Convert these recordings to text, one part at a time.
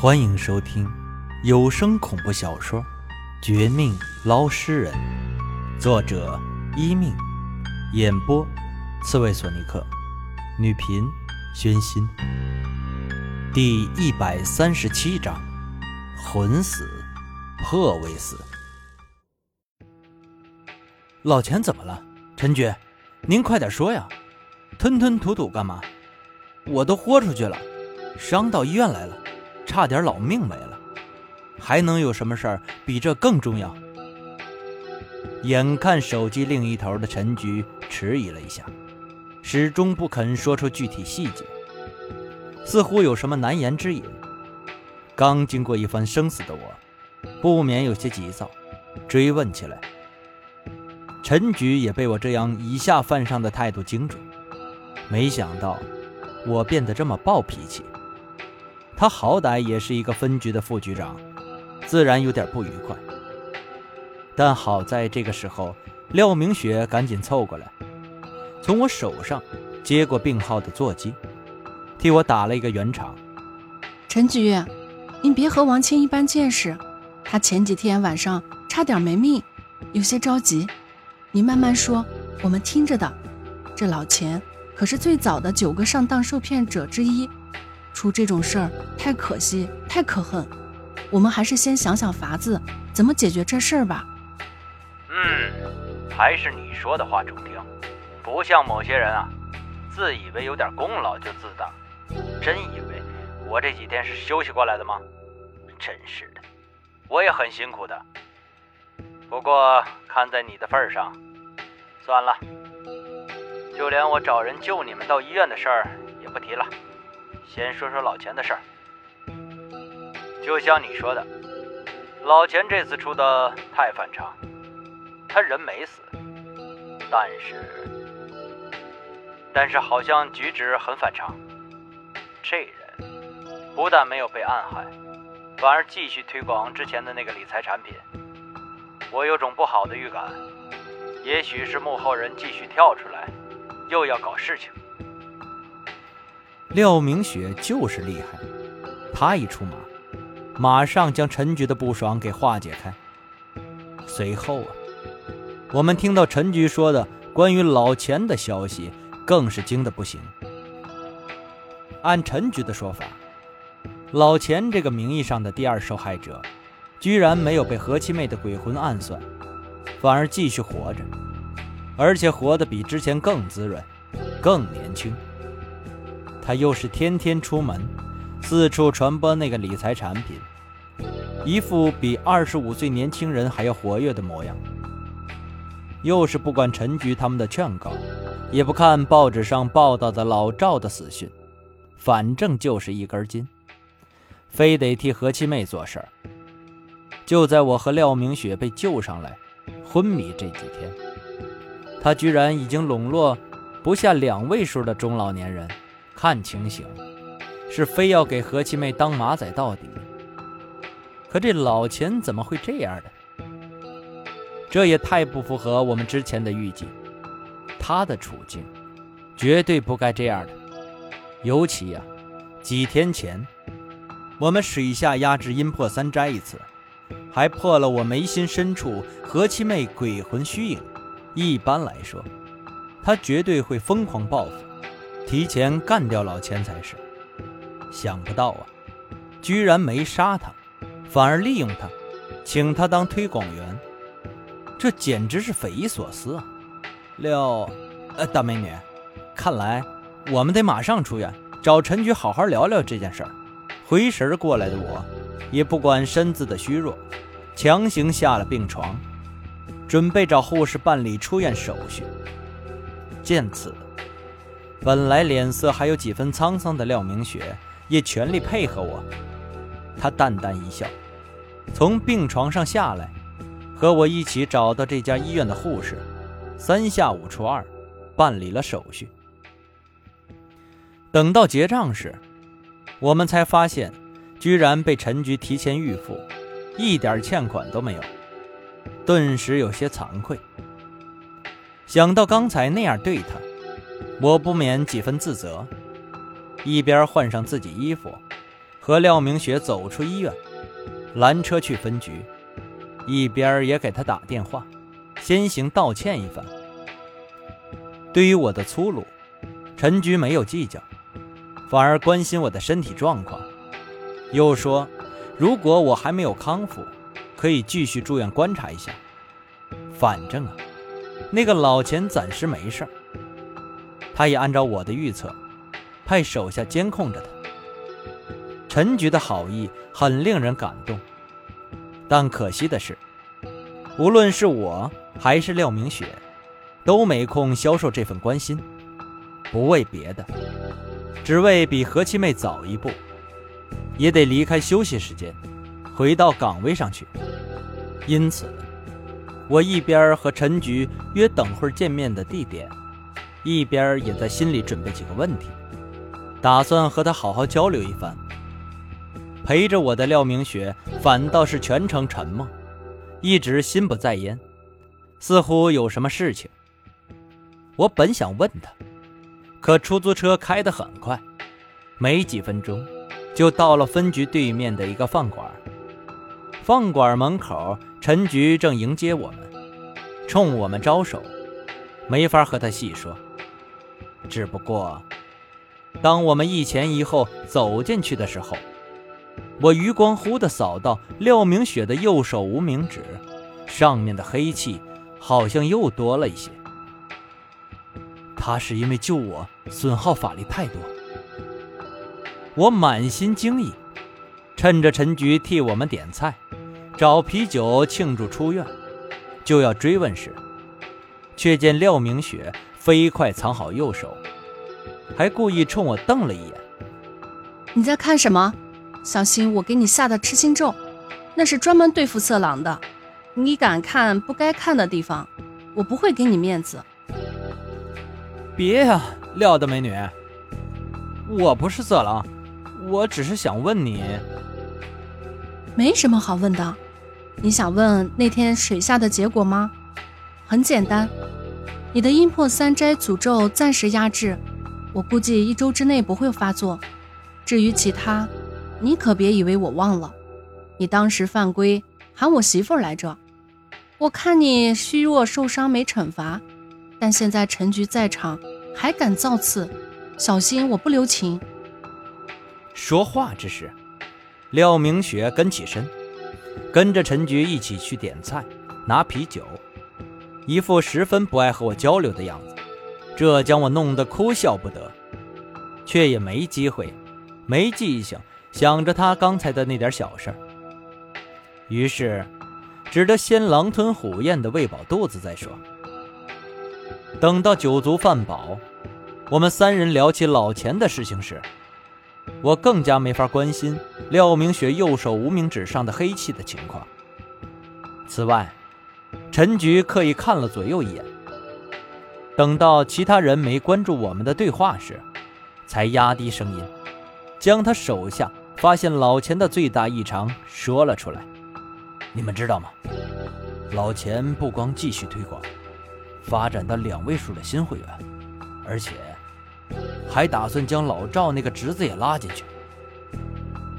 欢迎收听有声恐怖小说《绝命捞尸人》，作者一命，演播刺猬索尼克，女频宣心。第一百三十七章：魂死，魄未死。老钱怎么了？陈局，您快点说呀！吞吞吐吐干嘛？我都豁出去了，伤到医院来了，差点老命没了，还能有什么事儿比这更重要？眼看手机另一头的陈局迟疑了一下，始终不肯说出具体细节，似乎有什么难言之隐。刚经过一番生死的我，不免有些急躁，追问起来。陈局也被我这样以下犯上的态度惊住，没想到我变得这么暴脾气。他好歹也是一个分局的副局长，自然有点不愉快。但好在这个时候，廖明雪赶紧凑过来，从我手上接过病号的座机，替我打了一个圆场。陈局，您别和王清一般见识，他前几天晚上差点没命，有些着急。你慢慢说，我们听着的。这老钱可是最早的九个上当受骗者之一，出这种事儿太可惜，太可恨。我们还是先想想法子，怎么解决这事儿吧。嗯，还是你说的话中听，不像某些人啊，自以为有点功劳就自大，真以为我这几天是休息过来的吗？真是的，我也很辛苦的。不过看在你的份上，算了，就连我找人救你们到医院的事儿也不提了。先说说老钱的事儿。就像你说的，老钱这次出的太反常，他人没死，但是，但是好像举止很反常。这人不但没有被暗害，反而继续推广之前的那个理财产品。我有种不好的预感，也许是幕后人继续跳出来，又要搞事情。廖明雪就是厉害，她一出马，马上将陈局的不爽给化解开。随后啊，我们听到陈局说的关于老钱的消息，更是惊得不行。按陈局的说法，老钱这个名义上的第二受害者。居然没有被何七妹的鬼魂暗算，反而继续活着，而且活得比之前更滋润、更年轻。他又是天天出门，四处传播那个理财产品，一副比二十五岁年轻人还要活跃的模样。又是不管陈局他们的劝告，也不看报纸上报道的老赵的死讯，反正就是一根筋，非得替何七妹做事儿。就在我和廖明雪被救上来、昏迷这几天，他居然已经笼络不下两位数的中老年人。看情形，是非要给何七妹当马仔到底。可这老钱怎么会这样的？这也太不符合我们之前的预计。他的处境绝对不该这样的。尤其呀，几天前我们水下压制阴魄三斋一次。还破了我眉心深处何七妹鬼魂虚影。一般来说，他绝对会疯狂报复，提前干掉老钱才是。想不到啊，居然没杀他，反而利用他，请他当推广员，这简直是匪夷所思啊！六，呃，大美女，看来我们得马上出院，找陈局好好聊聊这件事儿。回神过来的我，也不管身子的虚弱。强行下了病床，准备找护士办理出院手续。见此，本来脸色还有几分沧桑的廖明雪也全力配合我。她淡淡一笑，从病床上下来，和我一起找到这家医院的护士，三下五除二办理了手续。等到结账时，我们才发现，居然被陈局提前预付。一点欠款都没有，顿时有些惭愧。想到刚才那样对他，我不免几分自责。一边换上自己衣服，和廖明雪走出医院，拦车去分局，一边也给他打电话，先行道歉一番。对于我的粗鲁，陈局没有计较，反而关心我的身体状况，又说，如果我还没有康复，可以继续住院观察一下。反正啊，那个老钱暂时没事他也按照我的预测，派手下监控着他。陈局的好意很令人感动，但可惜的是，无论是我还是廖明雪，都没空销售这份关心。不为别的，只为比何七妹早一步，也得离开休息时间，回到岗位上去。因此，我一边和陈局约等会见面的地点，一边也在心里准备几个问题，打算和他好好交流一番。陪着我的廖明雪反倒是全程沉默，一直心不在焉，似乎有什么事情。我本想问他，可出租车开得很快，没几分钟就到了分局对面的一个饭馆。饭馆门口，陈局正迎接我们，冲我们招手，没法和他细说。只不过，当我们一前一后走进去的时候。我余光忽地扫到廖明雪的右手无名指，上面的黑气好像又多了一些。他是因为救我损耗法力太多，我满心惊异，趁着陈局替我们点菜、找啤酒庆祝出院，就要追问时，却见廖明雪飞快藏好右手，还故意冲我瞪了一眼：“你在看什么？”小心我给你下的痴心咒，那是专门对付色狼的。你敢看不该看的地方，我不会给你面子。别呀，廖大美女，我不是色狼，我只是想问你。没什么好问的，你想问那天水下的结果吗？很简单，你的阴魄三斋诅咒暂时压制，我估计一周之内不会发作。至于其他，你可别以为我忘了，你当时犯规喊我媳妇来着。我看你虚弱受伤没惩罚，但现在陈局在场，还敢造次，小心我不留情。说话之时，廖明雪跟起身，跟着陈局一起去点菜、拿啤酒，一副十分不爱和我交流的样子，这将我弄得哭笑不得，却也没机会，没记性。想着他刚才的那点小事，于是只得先狼吞虎咽的喂饱肚子再说。等到酒足饭饱，我们三人聊起老钱的事情时，我更加没法关心廖明雪右手无名指上的黑气的情况。此外，陈局刻意看了左右一眼，等到其他人没关注我们的对话时，才压低声音。将他手下发现老钱的最大异常说了出来。你们知道吗？老钱不光继续推广，发展到两位数的新会员，而且还打算将老赵那个侄子也拉进去。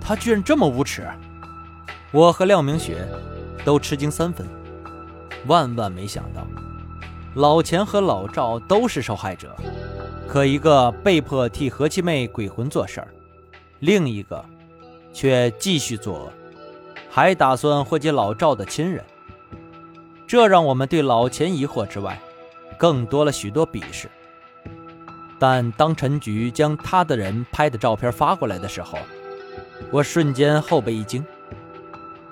他居然这么无耻！我和廖明雪都吃惊三分。万万没想到，老钱和老赵都是受害者，可一个被迫替何七妹鬼魂做事儿。另一个，却继续作恶，还打算祸及老赵的亲人。这让我们对老钱疑惑之外，更多了许多鄙视。但当陈局将他的人拍的照片发过来的时候，我瞬间后背一惊，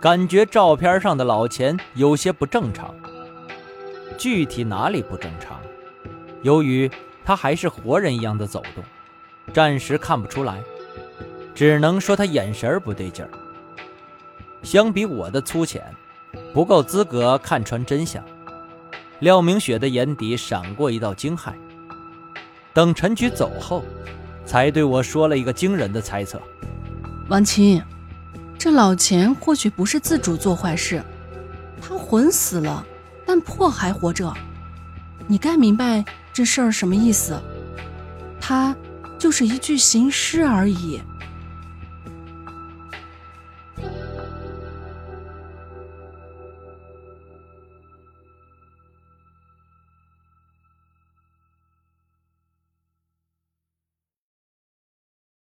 感觉照片上的老钱有些不正常。具体哪里不正常？由于他还是活人一样的走动，暂时看不出来。只能说他眼神不对劲儿。相比我的粗浅，不够资格看穿真相。廖明雪的眼底闪过一道惊骇。等陈局走后，才对我说了一个惊人的猜测：王青，这老钱或许不是自主做坏事，他魂死了，但破还活着。你该明白这事儿什么意思？他就是一具行尸而已。